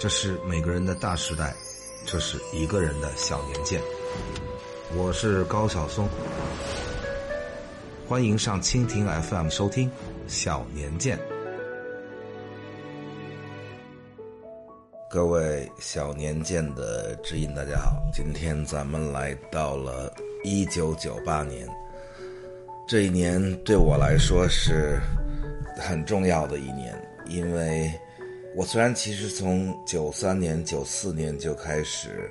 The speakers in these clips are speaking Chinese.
这是每个人的大时代，这是一个人的小年鉴。我是高晓松，欢迎上蜻蜓 FM 收听《小年鉴》。各位小年鉴的知音，大家好，今天咱们来到了一九九八年，这一年对我来说是很重要的一年，因为。我虽然其实从九三年、九四年就开始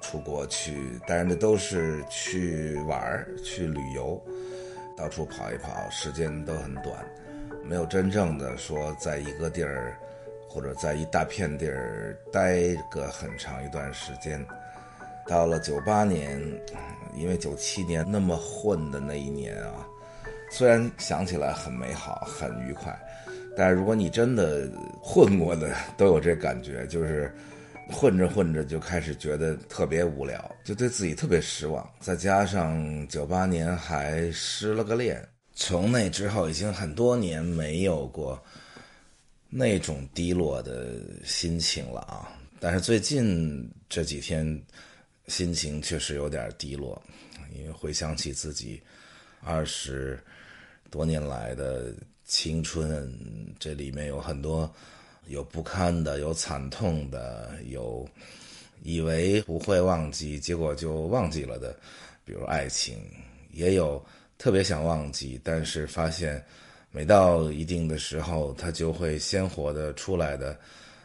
出国去，但是那都是去玩儿、去旅游，到处跑一跑，时间都很短，没有真正的说在一个地儿或者在一大片地儿待个很长一段时间。到了九八年，因为九七年那么混的那一年啊，虽然想起来很美好、很愉快。但是如果你真的混过的，都有这感觉，就是混着混着就开始觉得特别无聊，就对自己特别失望。再加上九八年还失了个恋，从那之后已经很多年没有过那种低落的心情了啊！但是最近这几天心情确实有点低落，因为回想起自己二十多年来的。青春，这里面有很多有不堪的，有惨痛的，有以为不会忘记，结果就忘记了的，比如爱情，也有特别想忘记，但是发现每到一定的时候，它就会鲜活的出来的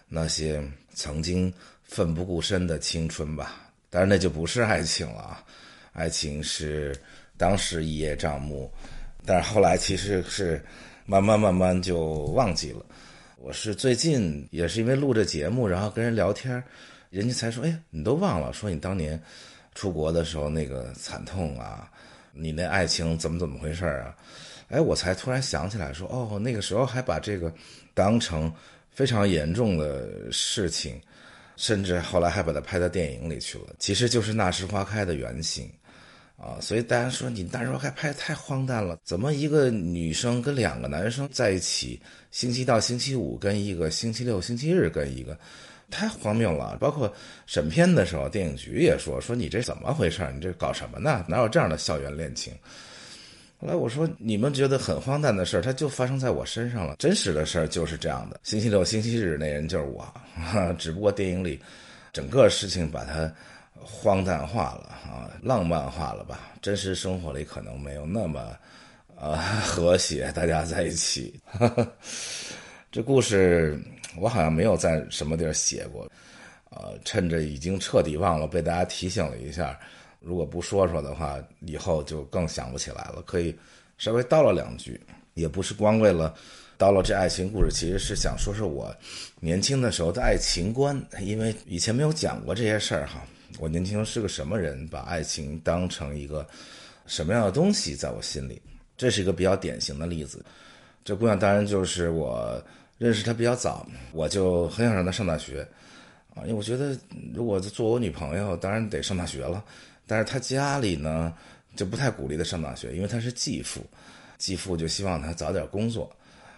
那些曾经奋不顾身的青春吧。当然，那就不是爱情了，爱情是当时一叶障目，但是后来其实是。慢慢慢慢就忘记了。我是最近也是因为录这节目，然后跟人聊天，人家才说：“哎，你都忘了？说你当年出国的时候那个惨痛啊，你那爱情怎么怎么回事啊？”哎，我才突然想起来，说：“哦，那个时候还把这个当成非常严重的事情，甚至后来还把它拍到电影里去了。其实就是《那时花开》的原型。”啊，所以大家说你那时候还拍太荒诞了，怎么一个女生跟两个男生在一起，星期到星期五跟一个，星期六、星期日跟一个，太荒谬了。包括审片的时候，电影局也说说你这怎么回事？你这搞什么呢？哪有这样的校园恋情？后来我说你们觉得很荒诞的事儿，它就发生在我身上了。真实的事儿就是这样的，星期六、星期日那人就是我，只不过电影里整个事情把它。荒诞化了啊，浪漫化了吧？真实生活里可能没有那么，呃，和谐，大家在一起。这故事我好像没有在什么地儿写过，呃，趁着已经彻底忘了，被大家提醒了一下。如果不说说的话，以后就更想不起来了。可以稍微叨了两句，也不是光为了叨了这爱情故事，其实是想说说我年轻的时候的爱情观，因为以前没有讲过这些事儿哈。我年轻是个什么人？把爱情当成一个什么样的东西？在我心里，这是一个比较典型的例子。这姑娘当然就是我认识她比较早，我就很想让她上大学啊，因为我觉得如果做我女朋友，当然得上大学了。但是她家里呢就不太鼓励她上大学，因为她是继父，继父就希望她早点工作。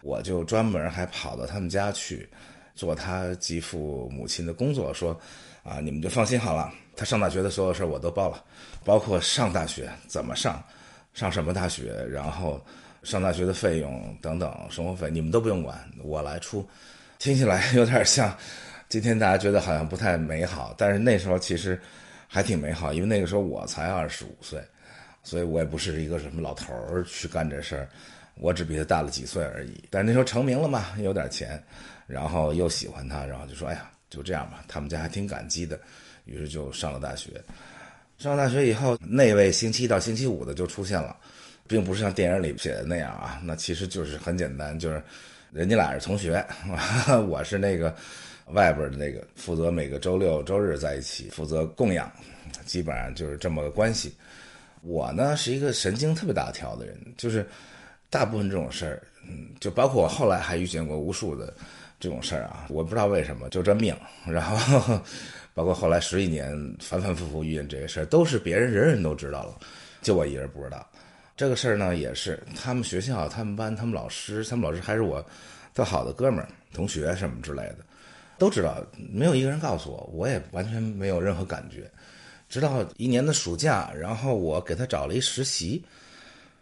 我就专门还跑到他们家去做他继父母亲的工作，说啊，你们就放心好了。他上大学的所有事儿我都包了，包括上大学怎么上，上什么大学，然后上大学的费用等等生活费，你们都不用管，我来出。听起来 有点像今天大家觉得好像不太美好，但是那时候其实还挺美好，因为那个时候我才二十五岁，所以我也不是一个什么老头儿去干这事儿，我只比他大了几岁而已。但那时候成名了嘛，有点钱，然后又喜欢他，然后就说：“哎呀，就这样吧。”他们家还挺感激的。于是就上了大学，上了大学以后，那位星期一到星期五的就出现了，并不是像电影里写的那样啊，那其实就是很简单，就是人家俩是同学，我是那个外边的那个负责每个周六周日在一起负责供养，基本上就是这么个关系。我呢是一个神经特别大条的人，就是大部分这种事儿，嗯，就包括我后来还遇见过无数的这种事儿啊，我不知道为什么就这命，然后。包括后来十几年反反复复遇见这个事儿，都是别人人人都知道了，就我一人不知道。这个事儿呢，也是他们学校、他们班、他们老师、他们老师还是我特好的哥们儿、同学什么之类的。都知道，没有一个人告诉我，我也完全没有任何感觉。直到一年的暑假，然后我给他找了一实习，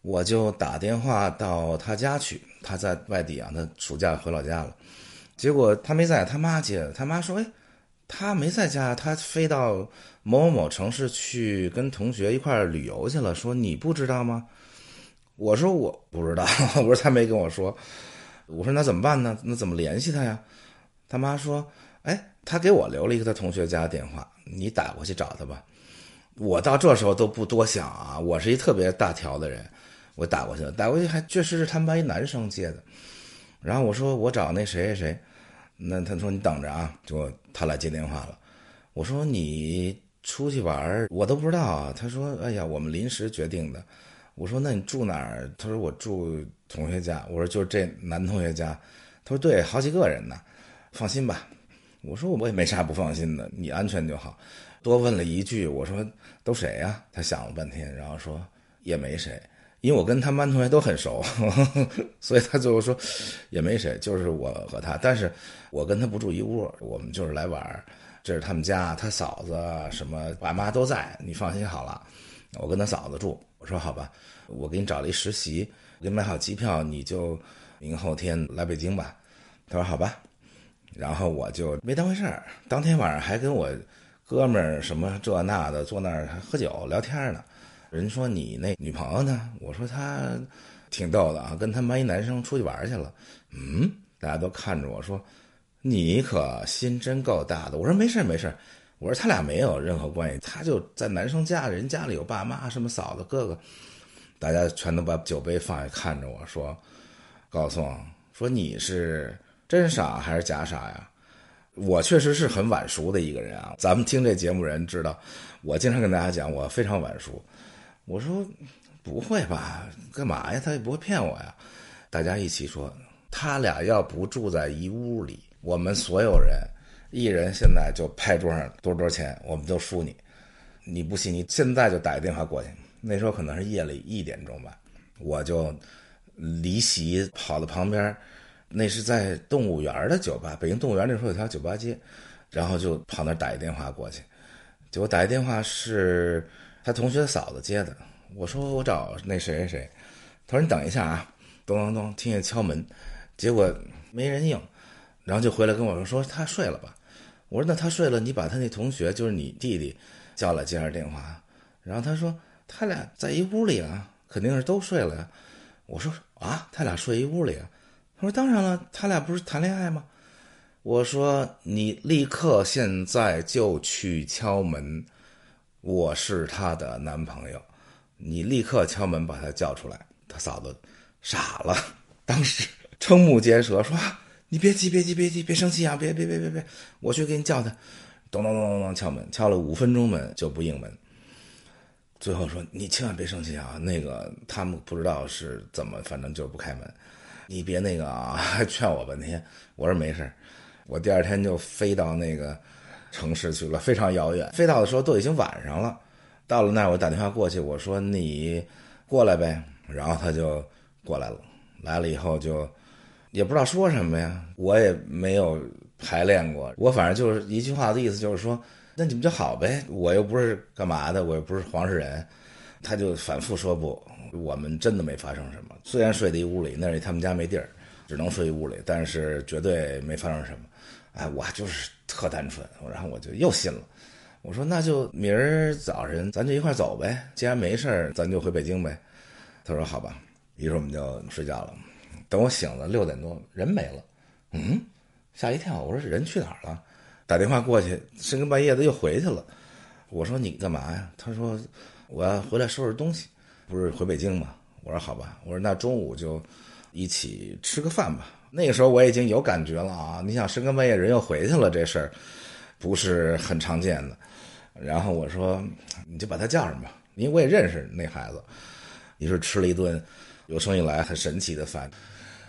我就打电话到他家去。他在外地啊，他暑假回老家了。结果他没在，他妈接的。他妈说：“哎，他没在家，他飞到某某某城市去跟同学一块旅游去了。”说你不知道吗？我说我不知道，我说他没跟我说。我说那怎么办呢？那怎么联系他呀？他妈说：“哎，他给我留了一个他同学家的电话，你打过去找他吧。”我到这时候都不多想啊，我是一特别大条的人，我打过去了，打过去还确实是他们班一男生接的。然后我说我找那谁谁谁，那他说你等着啊，就他来接电话了。我说你出去玩我都不知道啊。他说哎呀，我们临时决定的。我说那你住哪儿？他说我住同学家。我说就这男同学家。他说对，好几个人呢，放心吧。我说我也没啥不放心的，你安全就好。多问了一句，我说都谁呀？他想了半天，然后说也没谁，因为我跟他们班同学都很熟，所以他最后说也没谁，就是我和他。但是我跟他不住一屋，我们就是来玩这是他们家，他嫂子什么爸妈都在，你放心好了。我跟他嫂子住，我说好吧，我给你找了一实习，给你买好机票，你就明后天来北京吧。他说好吧，然后我就没当回事儿，当天晚上还跟我。哥们儿什么这那的，坐那儿喝酒聊天呢。人说你那女朋友呢？我说她挺逗的啊，跟他们班一男生出去玩去了。嗯，大家都看着我说，你可心真够大的。我说没事没事，我说他俩没有任何关系，他就在男生家，人家里有爸妈什么嫂子哥哥，大家全都把酒杯放下看着我说，高松说你是真傻还是假傻呀？我确实是很晚熟的一个人啊，咱们听这节目人知道，我经常跟大家讲我非常晚熟。我说不会吧，干嘛呀？他也不会骗我呀。大家一起说，他俩要不住在一屋里，我们所有人一人现在就拍桌上多少多少钱，我们都输你。你不信，你现在就打个电话过去。那时候可能是夜里一点钟吧，我就离席跑到旁边。那是在动物园的酒吧，北京动物园那时候有条酒吧街，然后就跑那打一电话过去，结果打一电话是他同学嫂子接的。我说我找那谁谁谁，他说你等一下啊，咚咚咚，听见敲门，结果没人应，然后就回来跟我说说他睡了吧。我说那他睡了，你把他那同学就是你弟弟叫来接下电话。然后他说他俩在一屋里啊，肯定是都睡了呀。我说啊，他俩睡一屋里啊。我说当然了，他俩不是谈恋爱吗？我说你立刻现在就去敲门，我是她的男朋友，你立刻敲门把他叫出来。她嫂子傻了，当时瞠目结舌，说：“你别急，别急，别急，别生气啊！别别别别别，我去给你叫他。”咚咚咚咚咚敲门，敲了五分钟门就不应门。最后说：“你千万别生气啊，那个他们不知道是怎么，反正就是不开门。”你别那个啊，劝我半天。我说没事我第二天就飞到那个城市去了，非常遥远。飞到的时候都已经晚上了，到了那儿我打电话过去，我说你过来呗，然后他就过来了。来了以后就也不知道说什么呀，我也没有排练过，我反正就是一句话的意思，就是说那你们就好呗，我又不是干嘛的，我又不是黄世仁。他就反复说不。我们真的没发生什么，虽然睡在一屋里，那是他们家没地儿，只能睡一屋里，但是绝对没发生什么。哎，我就是特单纯，然后我就又信了。我说那就明儿早晨咱就一块走呗，既然没事儿，咱就回北京呗。他说好吧，于是我们就睡觉了。等我醒了六点多，人没了，嗯，吓一跳。我说人去哪儿了？打电话过去，深更半夜的又回去了。我说你干嘛呀？他说我要回来收拾东西。不是回北京吗？我说好吧，我说那中午就一起吃个饭吧。那个时候我已经有感觉了啊！你想深更半夜人又回去了，这事儿不是很常见的。然后我说你就把他叫上吧，因为我也认识那孩子。于是吃了一顿有生以来很神奇的饭。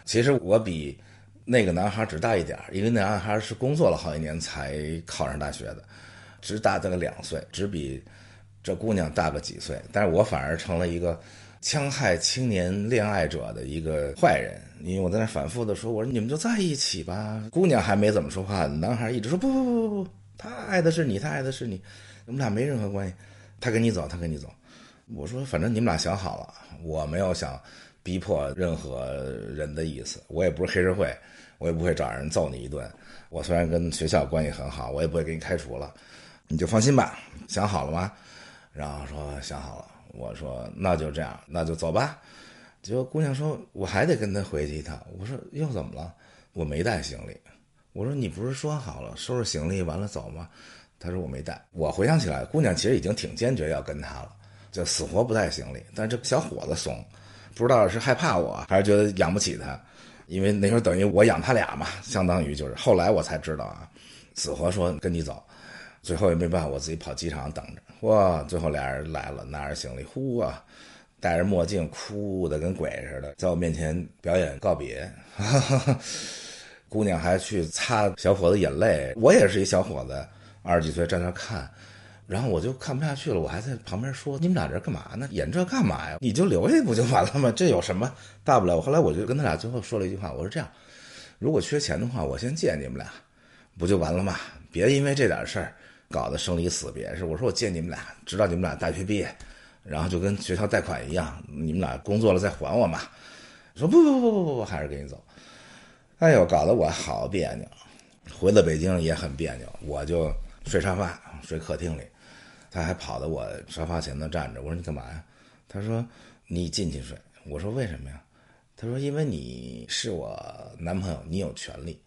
其实我比那个男孩只大一点因为那男孩是工作了好几年才考上大学的，只大他个两岁，只比。这姑娘大个几岁，但是我反而成了一个戕害青年恋爱者的一个坏人。因为我在那反复的说，我说你们就在一起吧。姑娘还没怎么说话，男孩一直说不不不不不，他爱的是你，他爱的是你，我们俩没任何关系。他跟你走，他跟你走。我说反正你们俩想好了，我没有想逼迫任何人的意思，我也不是黑社会，我也不会找人揍你一顿。我虽然跟学校关系很好，我也不会给你开除了，你就放心吧。想好了吗？然后说想好了。我说那就这样，那就走吧。结果姑娘说我还得跟他回去一趟。我说又怎么了？我没带行李。我说你不是说好了收拾行李完了走吗？她说我没带。我回想起来，姑娘其实已经挺坚决要跟他了，就死活不带行李。但这小伙子怂，不知道是害怕我还是觉得养不起他。因为那时候等于我养他俩嘛，相当于就是后来我才知道啊，死活说跟你走，最后也没办法，我自己跑机场等着。哇，最后俩人来了，拿着行李，呼啊，戴着墨镜，哭的跟鬼似的，在我面前表演告别。姑娘还去擦小伙子眼泪，我也是一小伙子，二十几岁站那看。然后我就看不下去了，我还在旁边说：“你们俩这干嘛呢？演这干嘛呀？你就留下不就完了吗？这有什么大不了？”后来我就跟他俩最后说了一句话：“我说这样，如果缺钱的话，我先借你们俩，不就完了吗？别因为这点事儿搞得生离死别。是我说我借你们俩，直到你们俩大学毕业，然后就跟学校贷款一样，你们俩工作了再还我嘛。”说不不不不不不，还是给你走。哎呦，搞得我好别扭，回到北京也很别扭，我就睡沙发，睡客厅里。他还跑到我沙发前头站着，我说你干嘛呀？他说你进去睡。我说为什么呀？他说因为你是我男朋友，你有权利。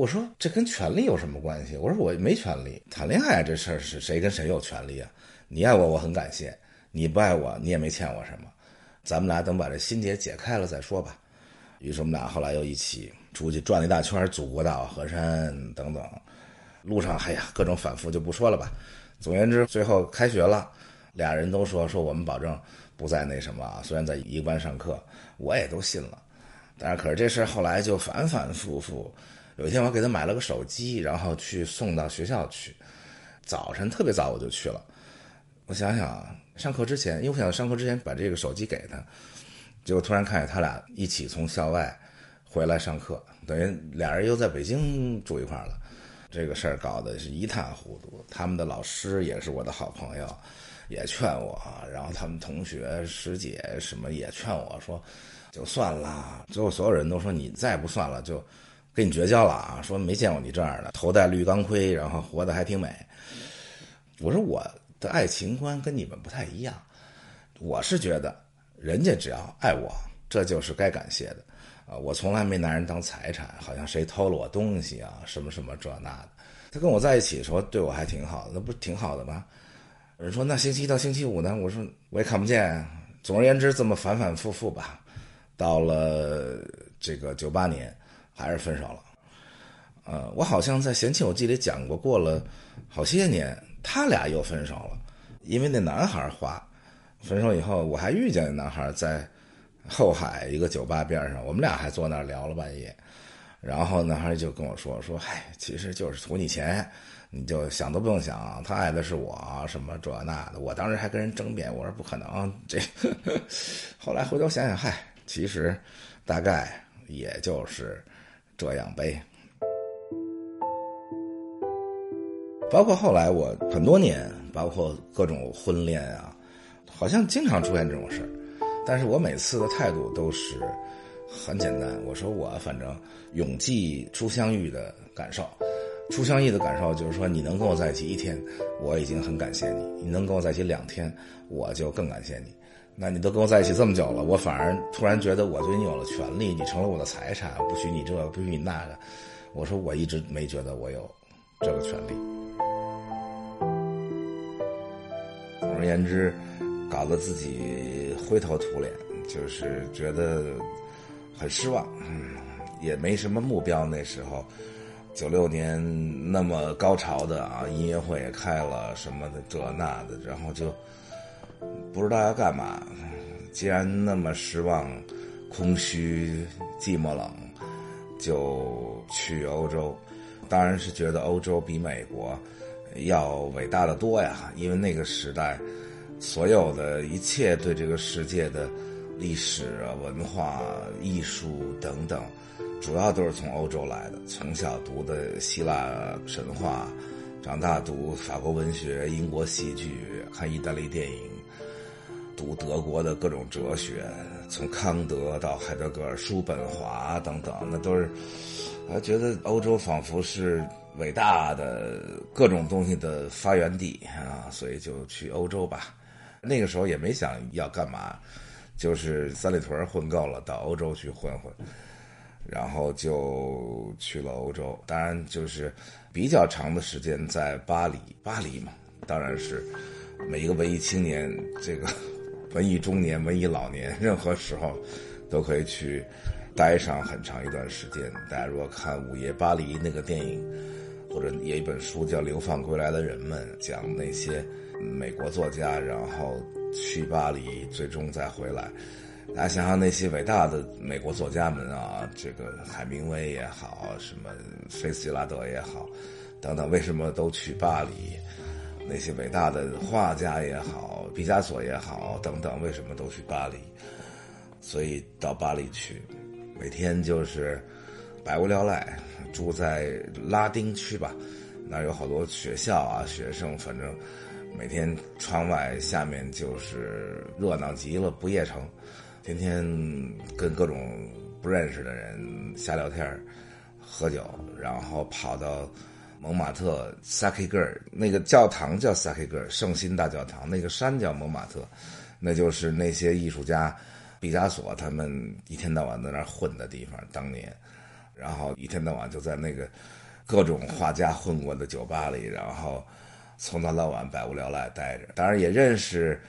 我说这跟权利有什么关系？我说我没权利，谈恋爱这事儿是谁跟谁有权利啊？你爱我，我很感谢；你不爱我，你也没欠我什么。咱们俩等把这心结解开了再说吧。于是我们俩后来又一起出去转了一大圈，祖国岛、河山等等，路上哎呀各种反复就不说了吧。总而言之，最后开学了，俩人都说说我们保证不再那什么。虽然在一个班上课，我也都信了。但是可是这事后来就反反复复。有一天我给他买了个手机，然后去送到学校去。早晨特别早我就去了。我想想，上课之前，因为我想上课之前把这个手机给他，结果突然看见他俩一起从校外回来上课，等于俩人又在北京住一块了。这个事儿搞得是一塌糊涂，他们的老师也是我的好朋友，也劝我，然后他们同学师姐什么也劝我说，就算了。最后所有人都说你再不算了，就跟你绝交了啊！说没见过你这样的，头戴绿钢盔，然后活得还挺美。我说我的爱情观跟你们不太一样，我是觉得人家只要爱我，这就是该感谢的。啊，我从来没拿人当财产，好像谁偷了我东西啊，什么什么这那的。他跟我在一起的时候对我还挺好的，那不挺好的吗？人说那星期一到星期五呢？我说我也看不见。总而言之，这么反反复复吧，到了这个九八年，还是分手了。呃，我好像在《嫌弃我记》里讲过，过了好些年，他俩又分手了，因为那男孩花。分手以后，我还遇见那男孩在。后海一个酒吧边上，我们俩还坐那儿聊了半夜，然后男孩就跟我说说，嗨，其实就是图你钱，你就想都不用想，他爱的是我，什么这那的。我当时还跟人争辩，我说不可能，这。后来回头想想，嗨，其实大概也就是这样呗。包括后来我很多年，包括各种婚恋啊，好像经常出现这种事儿。但是我每次的态度都是很简单，我说我反正永记初相遇的感受，初相遇的感受就是说你能跟我在一起一天，我已经很感谢你；你能跟我在一起两天，我就更感谢你。那你都跟我在一起这么久了，我反而突然觉得我对你有了权利，你成了我的财产，不许你这，不许你那个。我说我一直没觉得我有这个权利。总而言之。搞得自己灰头土脸，就是觉得很失望，嗯，也没什么目标。那时候，九六年那么高潮的啊，音乐会也开了，什么的这那的，然后就不知道要干嘛。既然那么失望、空虚、寂寞、冷，就去欧洲。当然是觉得欧洲比美国要伟大的多呀，因为那个时代。所有的一切对这个世界的历史啊、文化、艺术等等，主要都是从欧洲来的。从小读的希腊神话，长大读法国文学、英国戏剧，看意大利电影，读德国的各种哲学，从康德到海德格尔、叔本华等等，那都是，我觉得欧洲仿佛是伟大的各种东西的发源地啊，所以就去欧洲吧。那个时候也没想要干嘛。就是三里屯混够了，到欧洲去混混，然后就去了欧洲。当然，就是比较长的时间在巴黎。巴黎嘛，当然是每一个文艺青年，这个文艺中年、文艺老年，任何时候都可以去待上很长一段时间。大家如果看《午夜巴黎》那个电影，或者有一本书叫《流放归来的人们》，讲那些美国作家，然后。去巴黎，最终再回来。大家想想那些伟大的美国作家们啊，这个海明威也好，什么菲斯杰拉德也好，等等，为什么都去巴黎？那些伟大的画家也好，毕加索也好，等等，为什么都去巴黎？所以到巴黎去，每天就是百无聊赖，住在拉丁区吧，那有好多学校啊，学生，反正。每天窗外下面就是热闹极了，不夜城，天天跟各种不认识的人瞎聊天喝酒，然后跑到蒙马特萨克格尔那个教堂叫萨克格尔圣心大教堂，那个山叫蒙马特，那就是那些艺术家毕加索他们一天到晚在那儿混的地方。当年，然后一天到晚就在那个各种画家混过的酒吧里，然后。从早到晚百无聊赖待着，当然也认识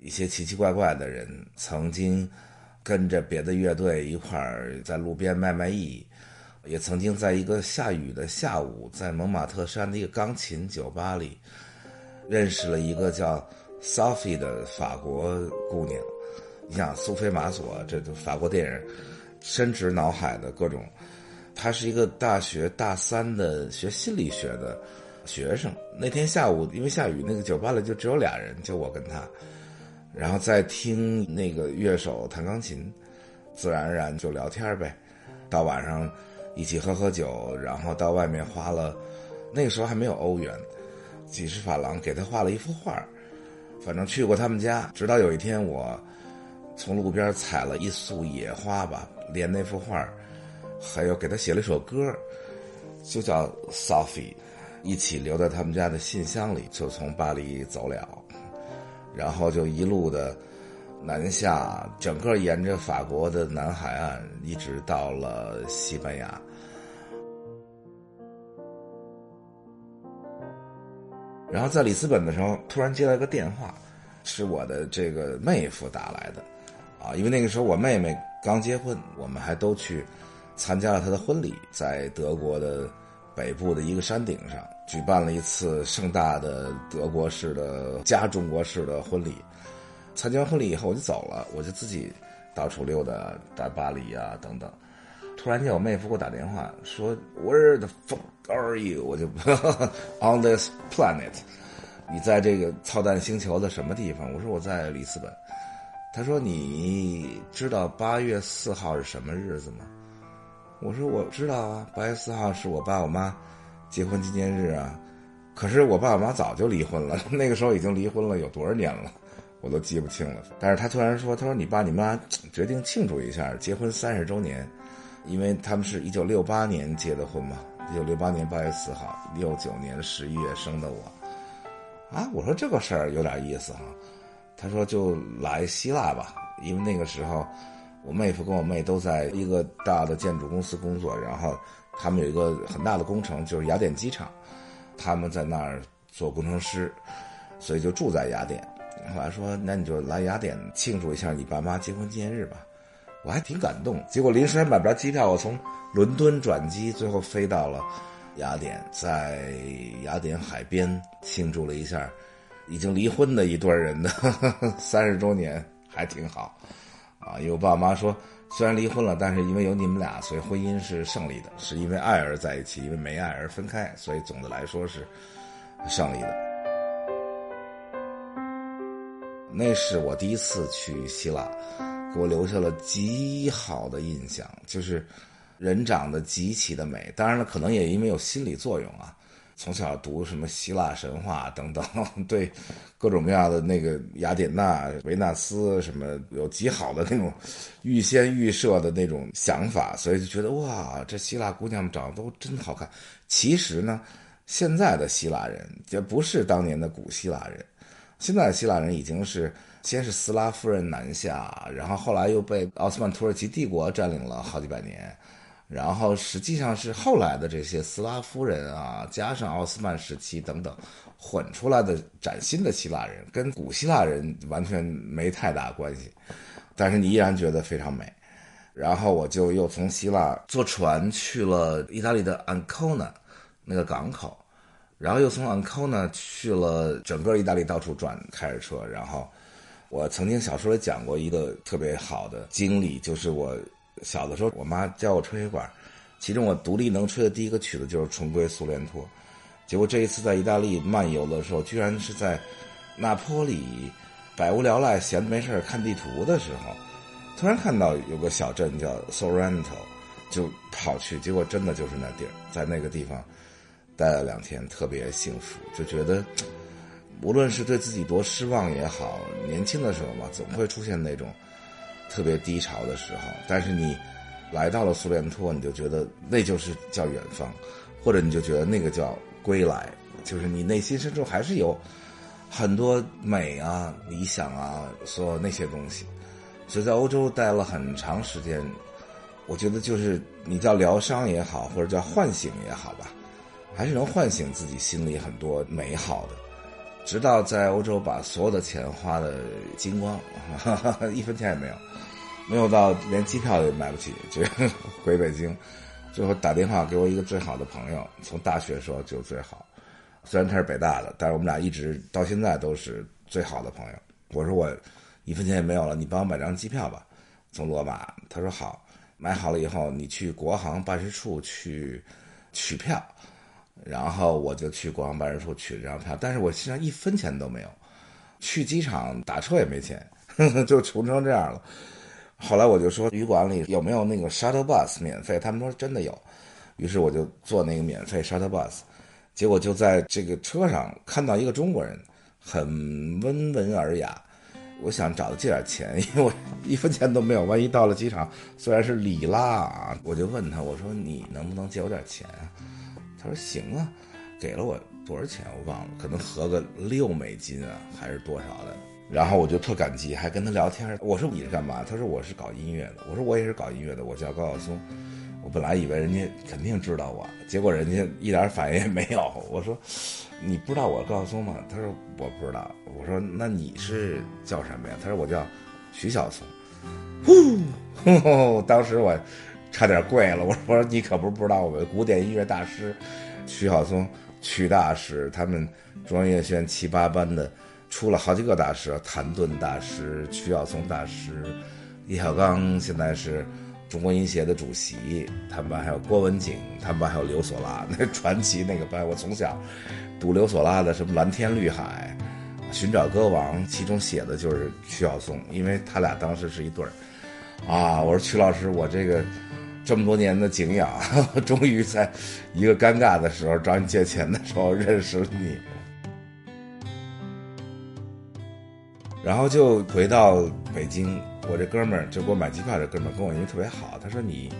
一些奇奇怪怪的人。曾经跟着别的乐队一块儿在路边卖卖艺，也曾经在一个下雨的下午，在蒙马特山的一个钢琴酒吧里，认识了一个叫 Sophie 的法国姑娘。你想苏菲玛索，这都法国电影深植脑海的各种。她是一个大学大三的学心理学的。学生那天下午因为下雨，那个酒吧里就只有俩人，就我跟他，然后在听那个乐手弹钢琴，自然而然就聊天呗。到晚上一起喝喝酒，然后到外面花了，那个时候还没有欧元，几十法郎给他画了一幅画。反正去过他们家，直到有一天我从路边采了一束野花吧，连那幅画，还有给他写了一首歌，就叫 Sophie。一起留在他们家的信箱里，就从巴黎走了，然后就一路的南下，整个沿着法国的南海岸，一直到了西班牙。然后在里斯本的时候，突然接了一个电话，是我的这个妹夫打来的，啊，因为那个时候我妹妹刚结婚，我们还都去参加了她的婚礼，在德国的北部的一个山顶上。举办了一次盛大的德国式的加中国式的婚礼，参加完婚礼以后我就走了，我就自己到处溜达，在巴黎啊等等。突然间我妹夫给我打电话说：“Where the fuck are you？” 我就 On this planet，你在这个操蛋星球的什么地方？我说我在里斯本。他说：“你知道八月四号是什么日子吗？”我说：“我知道啊，八月四号是我爸我妈。”结婚纪念日啊，可是我爸我妈早就离婚了，那个时候已经离婚了有多少年了，我都记不清了。但是他突然说，他说你爸你妈决定庆祝一下结婚三十周年，因为他们是一九六八年结的婚嘛，一九六八年八月四号，六九年十一月生的我，啊，我说这个事儿有点意思哈，他说就来希腊吧，因为那个时候我妹夫跟我妹都在一个大的建筑公司工作，然后。他们有一个很大的工程，就是雅典机场，他们在那儿做工程师，所以就住在雅典。后来说，那你就来雅典庆祝一下你爸妈结婚纪念日吧。我还挺感动。结果临时还买不着机票，我从伦敦转机，最后飞到了雅典，在雅典海边庆祝了一下已经离婚的一对人的三十周年，还挺好。啊，因为我爸妈说。虽然离婚了，但是因为有你们俩，所以婚姻是胜利的。是因为爱而在一起，因为没爱而分开，所以总的来说是胜利的。那是我第一次去希腊，给我留下了极好的印象，就是人长得极其的美。当然了，可能也因为有心理作用啊。从小读什么希腊神话等等，对各种各样的那个雅典娜、维纳斯什么有极好的那种预先预设的那种想法，所以就觉得哇，这希腊姑娘们长得都真好看。其实呢，现在的希腊人也不是当年的古希腊人，现在的希腊人已经是先是斯拉夫人南下，然后后来又被奥斯曼土耳其帝国占领了好几百年。然后实际上是后来的这些斯拉夫人啊，加上奥斯曼时期等等混出来的崭新的希腊人，跟古希腊人完全没太大关系，但是你依然觉得非常美。然后我就又从希腊坐船去了意大利的安科纳那个港口，然后又从安科呢去了整个意大利到处转，开着车。然后我曾经小说里讲过一个特别好的经历，就是我。小的时候，我妈教我吹黑管，其中我独立能吹的第一个曲子就是《重归苏联托》。结果这一次在意大利漫游的时候，居然是在那坡里百无聊赖、闲着没事看地图的时候，突然看到有个小镇叫 Sorrento，就跑去。结果真的就是那地儿，在那个地方待了两天，特别幸福，就觉得无论是对自己多失望也好，年轻的时候嘛，总会出现那种。特别低潮的时候，但是你来到了苏联托，你就觉得那就是叫远方，或者你就觉得那个叫归来，就是你内心深处还是有很多美啊、理想啊，所有那些东西。所以在欧洲待了很长时间，我觉得就是你叫疗伤也好，或者叫唤醒也好吧，还是能唤醒自己心里很多美好的。直到在欧洲把所有的钱花的精光，一分钱也没有。没有到连机票也买不起，就 回北京。最后打电话给我一个最好的朋友，从大学时候就最好。虽然他是北大的，但是我们俩一直到现在都是最好的朋友。我说我一分钱也没有了，你帮我买张机票吧，从罗马。他说好，买好了以后你去国航办事处去取票，然后我就去国航办事处取了张票，但是我身上一分钱都没有，去机场打车也没钱，就穷成这样了。后来我就说旅馆里有没有那个 shuttle bus 免费？他们说真的有，于是我就坐那个免费 shuttle bus，结果就在这个车上看到一个中国人，很温文尔雅。我想找他借点钱，因为我一分钱都没有，万一到了机场，虽然是里拉啊，我就问他，我说你能不能借我点钱啊？他说行啊，给了我多少钱我忘了，可能合个六美金啊，还是多少的。然后我就特感激，还跟他聊天。我说你是干嘛？他说我是搞音乐的。我说我也是搞音乐的，我叫高晓松。我本来以为人家肯定知道我，结果人家一点反应也没有。我说你不知道我高晓松吗？他说我不知道。我说那你是叫什么呀？他说我叫徐晓松。呼，当时我差点跪了。我说你可不是不知道我们古典音乐大师徐晓松，曲大师，他们中央音乐学院七八班的。出了好几个大师，谭盾大师、曲晓松大师、叶小刚，现在是中国音协的主席。他们班还有郭文景，他们班还有刘索拉，那传奇那个班。我从小读刘索拉的什么《蓝天绿海》《寻找歌王》，其中写的就是曲晓松，因为他俩当时是一对儿。啊，我说曲老师，我这个这么多年的敬仰，终于在一个尴尬的时候找你借钱的时候认识了你。然后就回到北京，我这哥们儿就给我买机票，这哥们儿跟我因为特别好，他说你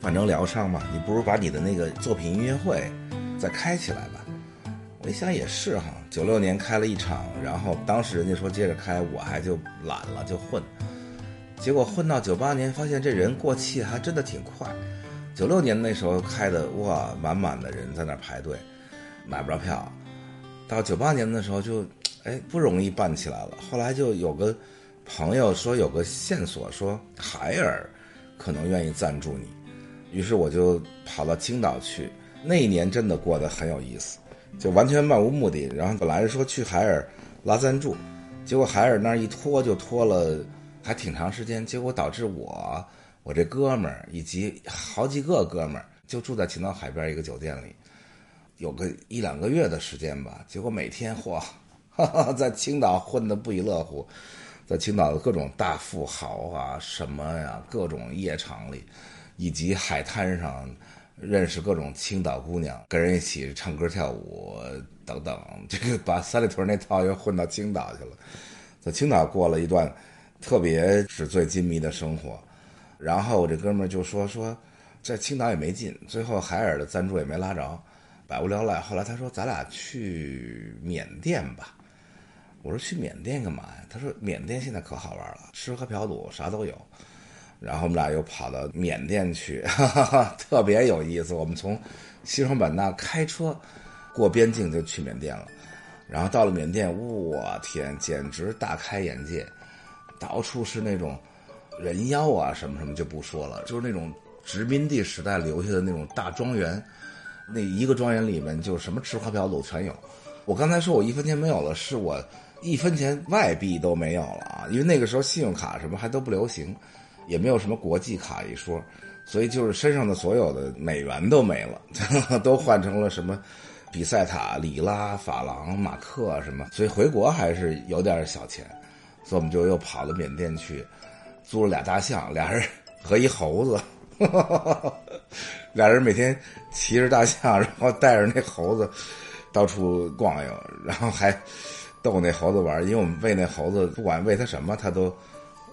反正疗伤嘛，你不如把你的那个作品音乐会再开起来吧。我一想也是哈，九六年开了一场，然后当时人家说接着开，我还就懒了就混，结果混到九八年，发现这人过气还真的挺快。九六年那时候开的哇，满满的人在那排队，买不着票，到九八年的时候就。哎，不容易办起来了。后来就有个朋友说有个线索，说海尔可能愿意赞助你，于是我就跑到青岛去。那一年真的过得很有意思，就完全漫无目的。然后本来说去海尔拉赞助，结果海尔那儿一拖就拖了还挺长时间，结果导致我我这哥们儿以及好几个哥们儿就住在青岛海边一个酒店里，有个一两个月的时间吧。结果每天嚯！在青岛混得不亦乐乎，在青岛的各种大富豪啊，什么呀，各种夜场里，以及海滩上，认识各种青岛姑娘，跟人一起唱歌跳舞等等。这个把三里屯那套又混到青岛去了，在青岛过了一段特别纸醉金迷的生活。然后我这哥们儿就说说，在青岛也没劲，最后海尔的赞助也没拉着，百无聊赖。后来他说：“咱俩去缅甸吧。”我说：“去缅甸干嘛呀？”他说：“缅甸现在可好玩了，吃喝嫖赌啥都有。”然后我们俩又跑到缅甸去，哈哈，特别有意思。我们从西双版纳开车过边境就去缅甸了，然后到了缅甸，我天，简直大开眼界，到处是那种。人妖啊，什么什么就不说了，就是那种殖民地时代留下的那种大庄园，那一个庄园里面就什么吃喝嫖赌全有。我刚才说我一分钱没有了，是我一分钱外币都没有了啊，因为那个时候信用卡什么还都不流行，也没有什么国际卡一说，所以就是身上的所有的美元都没了，都换成了什么比塞塔、里拉、法郎、马克什么，所以回国还是有点小钱，所以我们就又跑到缅甸去。租了俩大象，俩人和一猴子，俩人每天骑着大象，然后带着那猴子到处逛悠，然后还逗那猴子玩。因为我们喂那猴子，不管喂它什么，它都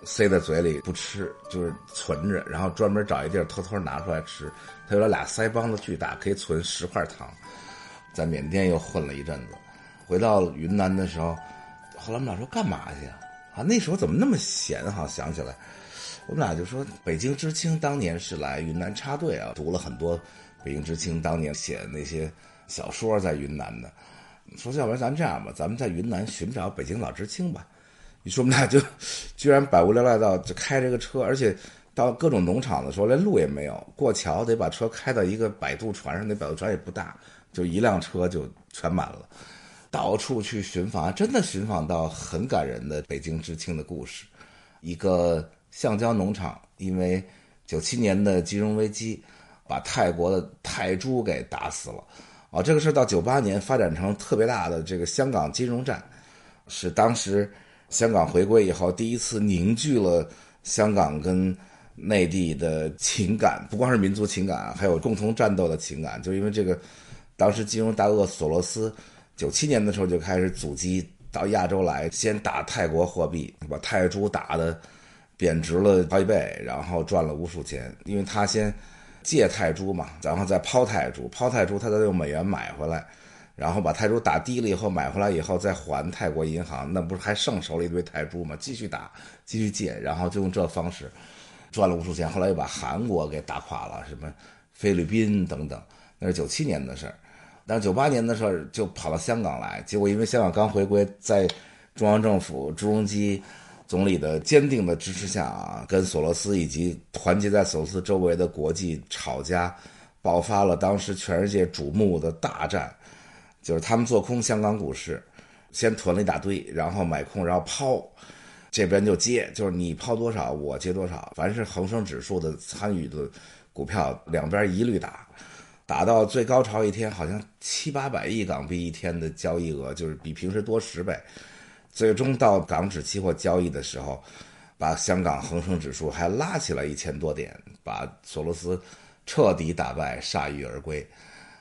塞在嘴里不吃，就是存着，然后专门找一地儿偷偷拿出来吃。它有俩腮帮子巨大，可以存十块糖。在缅甸又混了一阵子，回到云南的时候，后来我们俩说干嘛去？啊，啊那时候怎么那么闲哈？想起来，我们俩就说，北京知青当年是来云南插队啊，读了很多北京知青当年写的那些小说，在云南的。说要不然咱这样吧，咱们在云南寻找北京老知青吧。你说我们俩就居然百无聊赖到就开这个车，而且到各种农场的时候连路也没有，过桥得把车开到一个摆渡船上，那摆渡船也不大，就一辆车就全满了。到处去寻访，真的寻访到很感人的北京知青的故事。一个橡胶农场，因为九七年的金融危机，把泰国的泰铢给打死了。啊，这个事儿到九八年发展成特别大的这个香港金融战，是当时香港回归以后第一次凝聚了香港跟内地的情感，不光是民族情感，还有共同战斗的情感。就因为这个，当时金融大鳄索罗斯。九七年的时候就开始阻击到亚洲来，先打泰国货币，把泰铢打的贬值了好几倍，然后赚了无数钱。因为他先借泰铢嘛，然后再抛泰铢，抛泰铢他再用美元买回来，然后把泰铢打低了以后买回来以后再还泰国银行，那不是还剩手里一堆泰铢吗？继续打，继续借，然后就用这方式赚了无数钱。后来又把韩国给打垮了，什么菲律宾等等，那是九七年的事儿。但是九八年的时候就跑到香港来，结果因为香港刚回归，在中央政府朱镕基总理的坚定的支持下啊，跟索罗斯以及团结在索罗斯周围的国际炒家，爆发了当时全世界瞩目的大战，就是他们做空香港股市，先囤了一大堆，然后买空，然后抛，这边就接，就是你抛多少我接多少，凡是恒生指数的参与的股票，两边一律打。打到最高潮一天，好像七八百亿港币一天的交易额，就是比平时多十倍。最终到港指期货交易的时候，把香港恒生指数还拉起来一千多点，把索罗斯彻底打败，铩羽而归。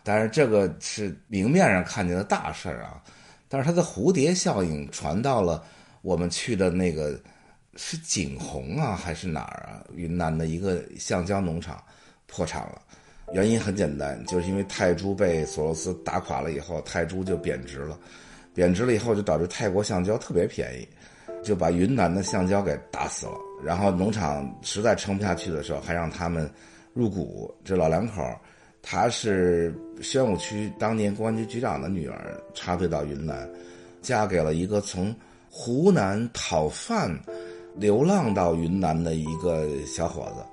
但是这个是明面上看见的大事儿啊，但是它的蝴蝶效应传到了我们去的那个是景洪啊，还是哪儿啊？云南的一个橡胶农场破产了。原因很简单，就是因为泰铢被索罗斯打垮了以后，泰铢就贬值了，贬值了以后就导致泰国橡胶特别便宜，就把云南的橡胶给打死了。然后农场实在撑不下去的时候，还让他们入股。这老两口，他是宣武区当年公安局局长的女儿，插队到云南，嫁给了一个从湖南讨饭流浪到云南的一个小伙子。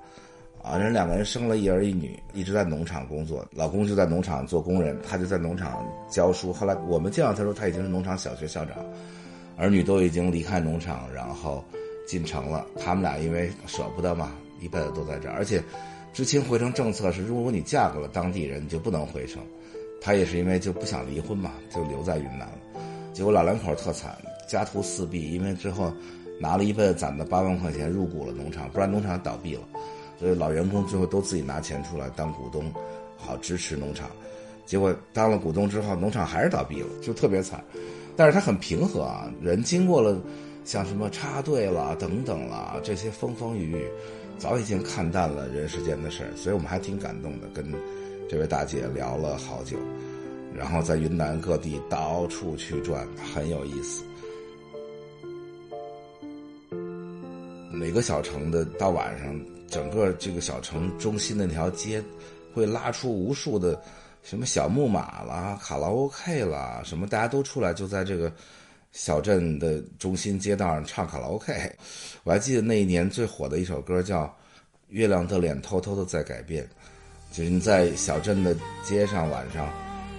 啊，人两个人生了一儿一女，一直在农场工作。老公就在农场做工人，他就在农场教书。后来我们见到他说，他已经是农场小学校长，儿女都已经离开农场，然后进城了。他们俩因为舍不得嘛，一辈子都在这儿。而且，知青回城政策是，如果你嫁给了当地人，就不能回城。他也是因为就不想离婚嘛，就留在云南了。结果老两口特惨，家徒四壁，因为之后拿了一辈子攒的八万块钱入股了农场，不然农场倒闭了。所以老员工最后都自己拿钱出来当股东，好支持农场。结果当了股东之后，农场还是倒闭了，就特别惨。但是他很平和啊，人经过了像什么插队了等等了这些风风雨雨，早已经看淡了人世间的事儿。所以我们还挺感动的，跟这位大姐聊了好久，然后在云南各地到处去转，很有意思。每个小城的到晚上，整个这个小城中心的那条街，会拉出无数的什么小木马啦、卡拉 OK 啦，什么大家都出来，就在这个小镇的中心街道上唱卡拉 OK。我还记得那一年最火的一首歌叫《月亮的脸偷偷的在改变》，就是你在小镇的街上晚上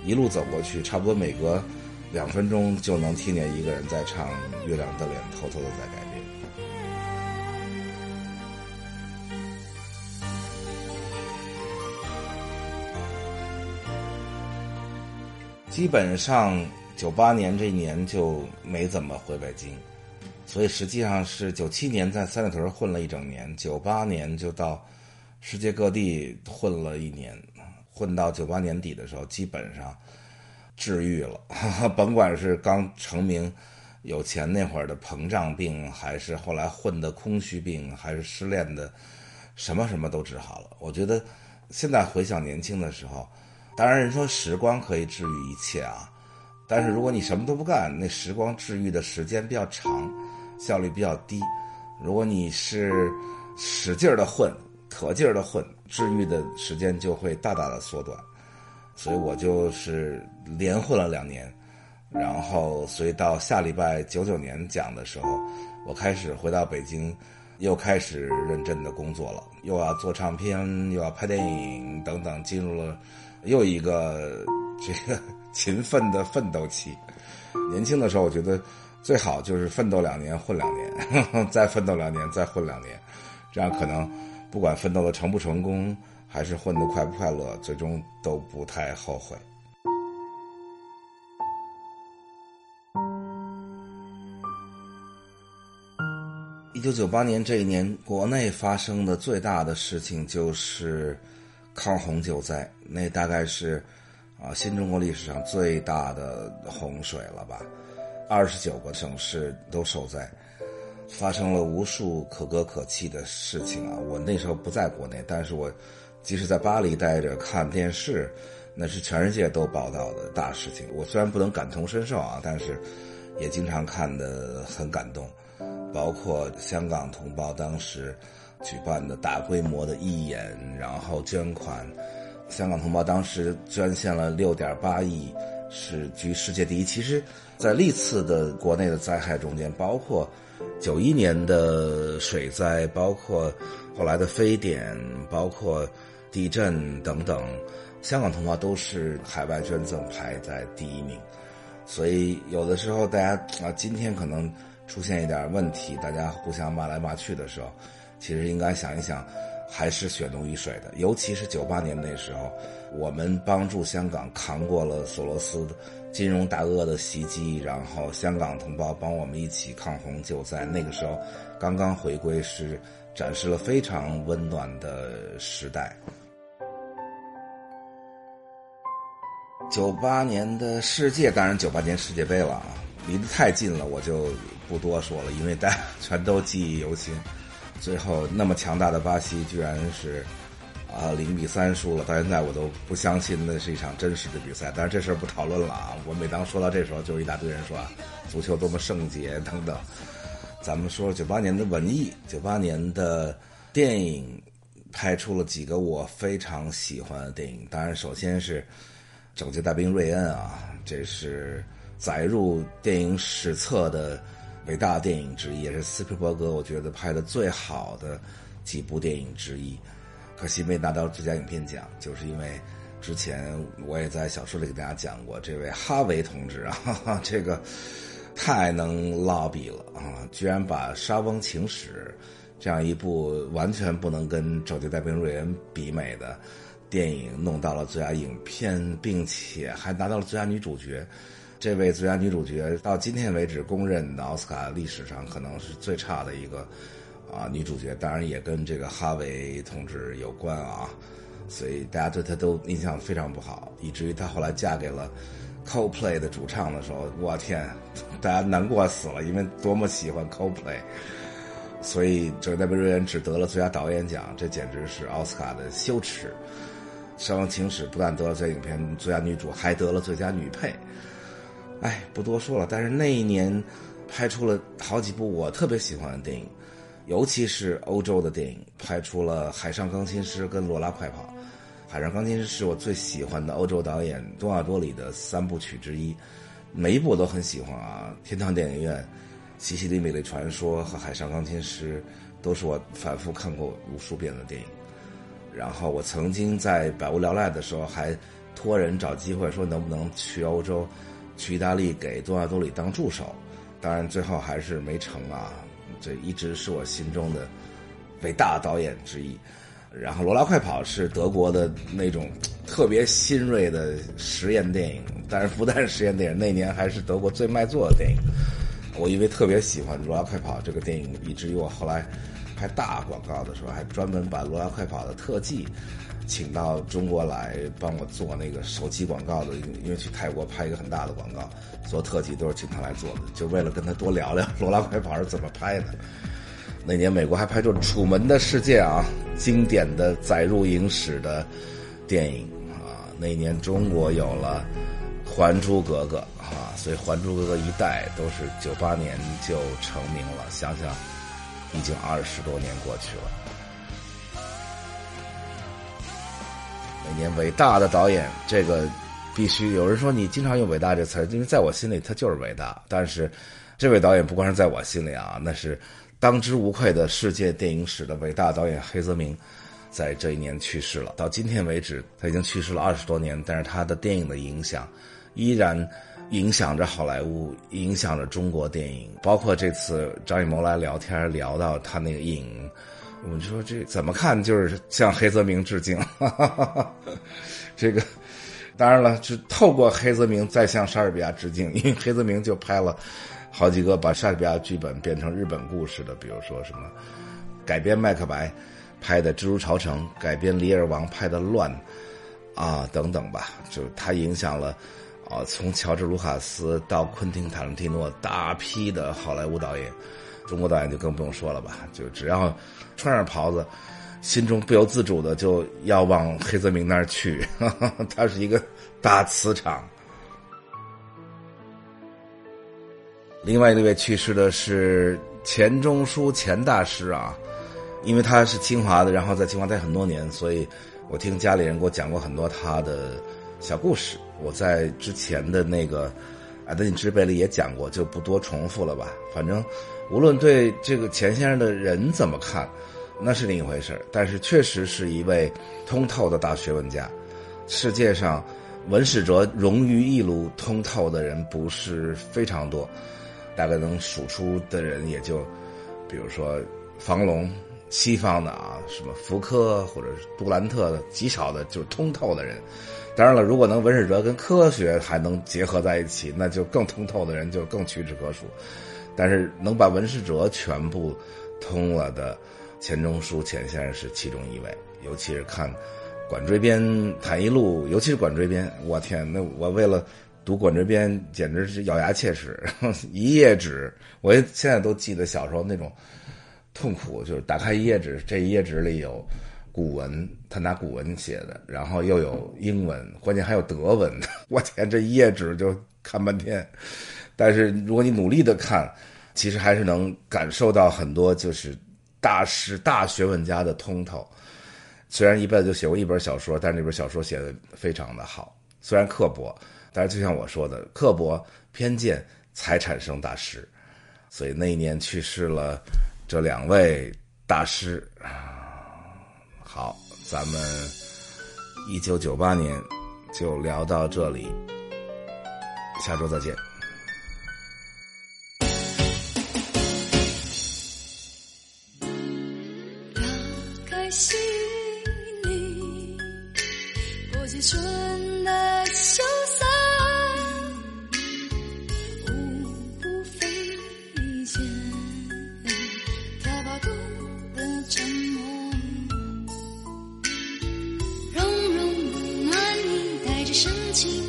一路走过去，差不多每隔两分钟就能听见一个人在唱《月亮的脸偷偷的在改变》。基本上九八年这一年就没怎么回北京，所以实际上是九七年在三里屯混了一整年，九八年就到世界各地混了一年，混到九八年底的时候，基本上治愈了，甭管是刚成名有钱那会儿的膨胀病，还是后来混的空虚病，还是失恋的，什么什么都治好了。我觉得现在回想年轻的时候。当然，人说时光可以治愈一切啊，但是如果你什么都不干，那时光治愈的时间比较长，效率比较低。如果你是使劲儿的混，可劲儿的混，治愈的时间就会大大的缩短。所以我就是连混了两年，然后所以到下礼拜九九年讲的时候，我开始回到北京，又开始认真的工作了，又要做唱片，又要拍电影等等，进入了。又一个 这个勤奋的奋斗期，年轻的时候我觉得最好就是奋斗两年混两年，再奋斗两年再混两年，这样可能不管奋斗的成不成功，还是混的快不快乐，最终都不太后悔。一九九八年这一年，国内发生的最大的事情就是。抗洪救灾，那大概是啊新中国历史上最大的洪水了吧？二十九个省市都受灾，发生了无数可歌可泣的事情啊！我那时候不在国内，但是我即使在巴黎待着看电视，那是全世界都报道的大事情。我虽然不能感同身受啊，但是也经常看得很感动，包括香港同胞当时。举办的大规模的义演，然后捐款，香港同胞当时捐献了六点八亿，是居世界第一。其实，在历次的国内的灾害中间，包括九一年的水灾，包括后来的非典，包括地震等等，香港同胞都是海外捐赠排在第一名。所以，有的时候大家啊，今天可能出现一点问题，大家互相骂来骂去的时候。其实应该想一想，还是血浓于水的。尤其是九八年那时候，我们帮助香港扛过了索罗斯金融大鳄的袭击，然后香港同胞帮我们一起抗洪救灾。那个时候刚刚回归，是展示了非常温暖的时代。九八年的世界，当然九八年世界杯了啊，离得太近了，我就不多说了，因为大家全都记忆犹新。最后那么强大的巴西居然是啊零比三输了，到现在我都不相信那是一场真实的比赛。但是这事儿不讨论了啊！我每当说到这时候，就是一大堆人说啊足球多么圣洁等等。咱们说九八年的文艺，九八年的电影拍出了几个我非常喜欢的电影。当然，首先是《拯救大兵瑞恩》啊，这是载入电影史册的。伟大电影之一，也是斯皮尔伯格我觉得拍的最好的几部电影之一，可惜没拿到最佳影片奖，就是因为之前我也在小说里给大家讲过，这位哈维同志啊，哈 哈这个太能落笔了啊，居然把《沙翁情史》这样一部完全不能跟《拯救大兵瑞恩》比美的电影弄到了最佳影片，并且还拿到了最佳女主角。这位最佳女主角到今天为止公认的奥斯卡历史上可能是最差的一个啊女主角，当然也跟这个哈维同志有关啊，所以大家对她都印象非常不好，以至于她后来嫁给了 Coldplay 的主唱的时候，我天，大家难过死了，因为多么喜欢 Coldplay，所以这奈贝瑞恩只得了最佳导演奖，这简直是奥斯卡的羞耻。《山王情史》不但得了最佳影片最佳女主，还得了最佳女配。哎，不多说了。但是那一年拍出了好几部我特别喜欢的电影，尤其是欧洲的电影，拍出了《海上钢琴师》跟《罗拉快跑》。《海上钢琴师》是我最喜欢的欧洲导演多纳多里的三部曲之一，每一部我都很喜欢啊。《天堂电影院》《西西里美丽传说》和《海上钢琴师》都是我反复看过无数遍的电影。然后我曾经在百无聊赖的时候，还托人找机会说能不能去欧洲，去意大利给多纳多里当助手。当然最后还是没成啊。这一直是我心中的伟大导演之一。然后《罗拉快跑》是德国的那种特别新锐的实验电影，但是不但是实验电影，那年还是德国最卖座的电影。我因为特别喜欢《罗拉快跑》这个电影，以至于我后来。拍大广告的时候，还专门把《罗拉快跑》的特技请到中国来帮我做那个手机广告的，因为去泰国拍一个很大的广告，做特技都是请他来做的，就为了跟他多聊聊《罗拉快跑》是怎么拍的。那年美国还拍出《楚门的世界》啊，经典的载入影史的电影啊。那年中国有了《还珠格格》啊，所以《还珠格格》一代都是九八年就成名了。想想。已经二十多年过去了。每年伟大的导演，这个必须有人说你经常用“伟大”这词儿，因为在我心里他就是伟大。但是，这位导演不光是在我心里啊，那是当之无愧的世界电影史的伟大导演黑泽明，在这一年去世了。到今天为止，他已经去世了二十多年，但是他的电影的影响依然。影响着好莱坞，影响着中国电影，包括这次张艺谋来聊天聊到他那个影，我们就说这怎么看就是向黑泽明致敬。这个当然了，是透过黑泽明再向莎士比亚致敬，因为黑泽明就拍了好几个把莎士比亚剧本变成日本故事的，比如说什么改编《麦克白》拍的《蜘蛛朝城》，改编《李尔王》拍的《乱》啊等等吧，就他影响了。啊，从乔治·卢卡斯到昆汀·塔伦蒂诺，大批的好莱坞导演，中国导演就更不用说了吧。就只要穿上袍子，心中不由自主的就要往黑泽明那儿去。他是一个大磁场。另外一位去世的是钱钟书钱大师啊，因为他是清华的，然后在清华待很多年，所以我听家里人给我讲过很多他的小故事。我在之前的那个《爱德尼之贝》里也讲过，就不多重复了吧。反正无论对这个钱先生的人怎么看，那是另一回事但是确实是一位通透的大学问家。世界上文史哲融于一炉通透的人不是非常多，大概能数出的人也就，比如说房龙，西方的啊，什么福柯或者是杜兰特的，极少的就是通透的人。当然了，如果能文史哲跟科学还能结合在一起，那就更通透的人就更屈指可数。但是能把文史哲全部通了的钱钟书钱先生是其中一位。尤其是看《管锥编谈一路》，尤其是《管锥编》，我天，那我为了读《管锥编》简直是咬牙切齿，一页纸，我现在都记得小时候那种痛苦，就是打开一页纸，这一页纸里有。古文，他拿古文写的，然后又有英文，关键还有德文。我天，这一页纸就看半天。但是如果你努力的看，其实还是能感受到很多就是大师、大学问家的通透。虽然一辈子就写过一本小说，但是那本小说写的非常的好。虽然刻薄，但是就像我说的，刻薄偏见才产生大师。所以那一年去世了这两位大师。好，咱们一九九八年就聊到这里，下周再见。心里裹着春的羞涩无辜飞溅跳泊中的沉默融融的暖意带着深情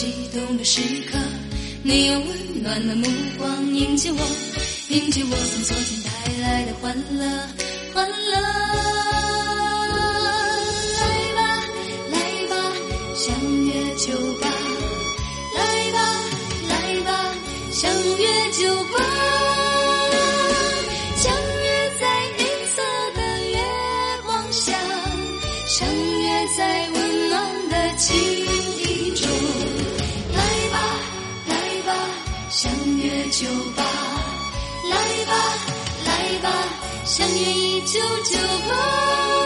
激动的时刻你用温暖的目光迎接我迎接我从昨天带来的欢乐欢乐。九九八。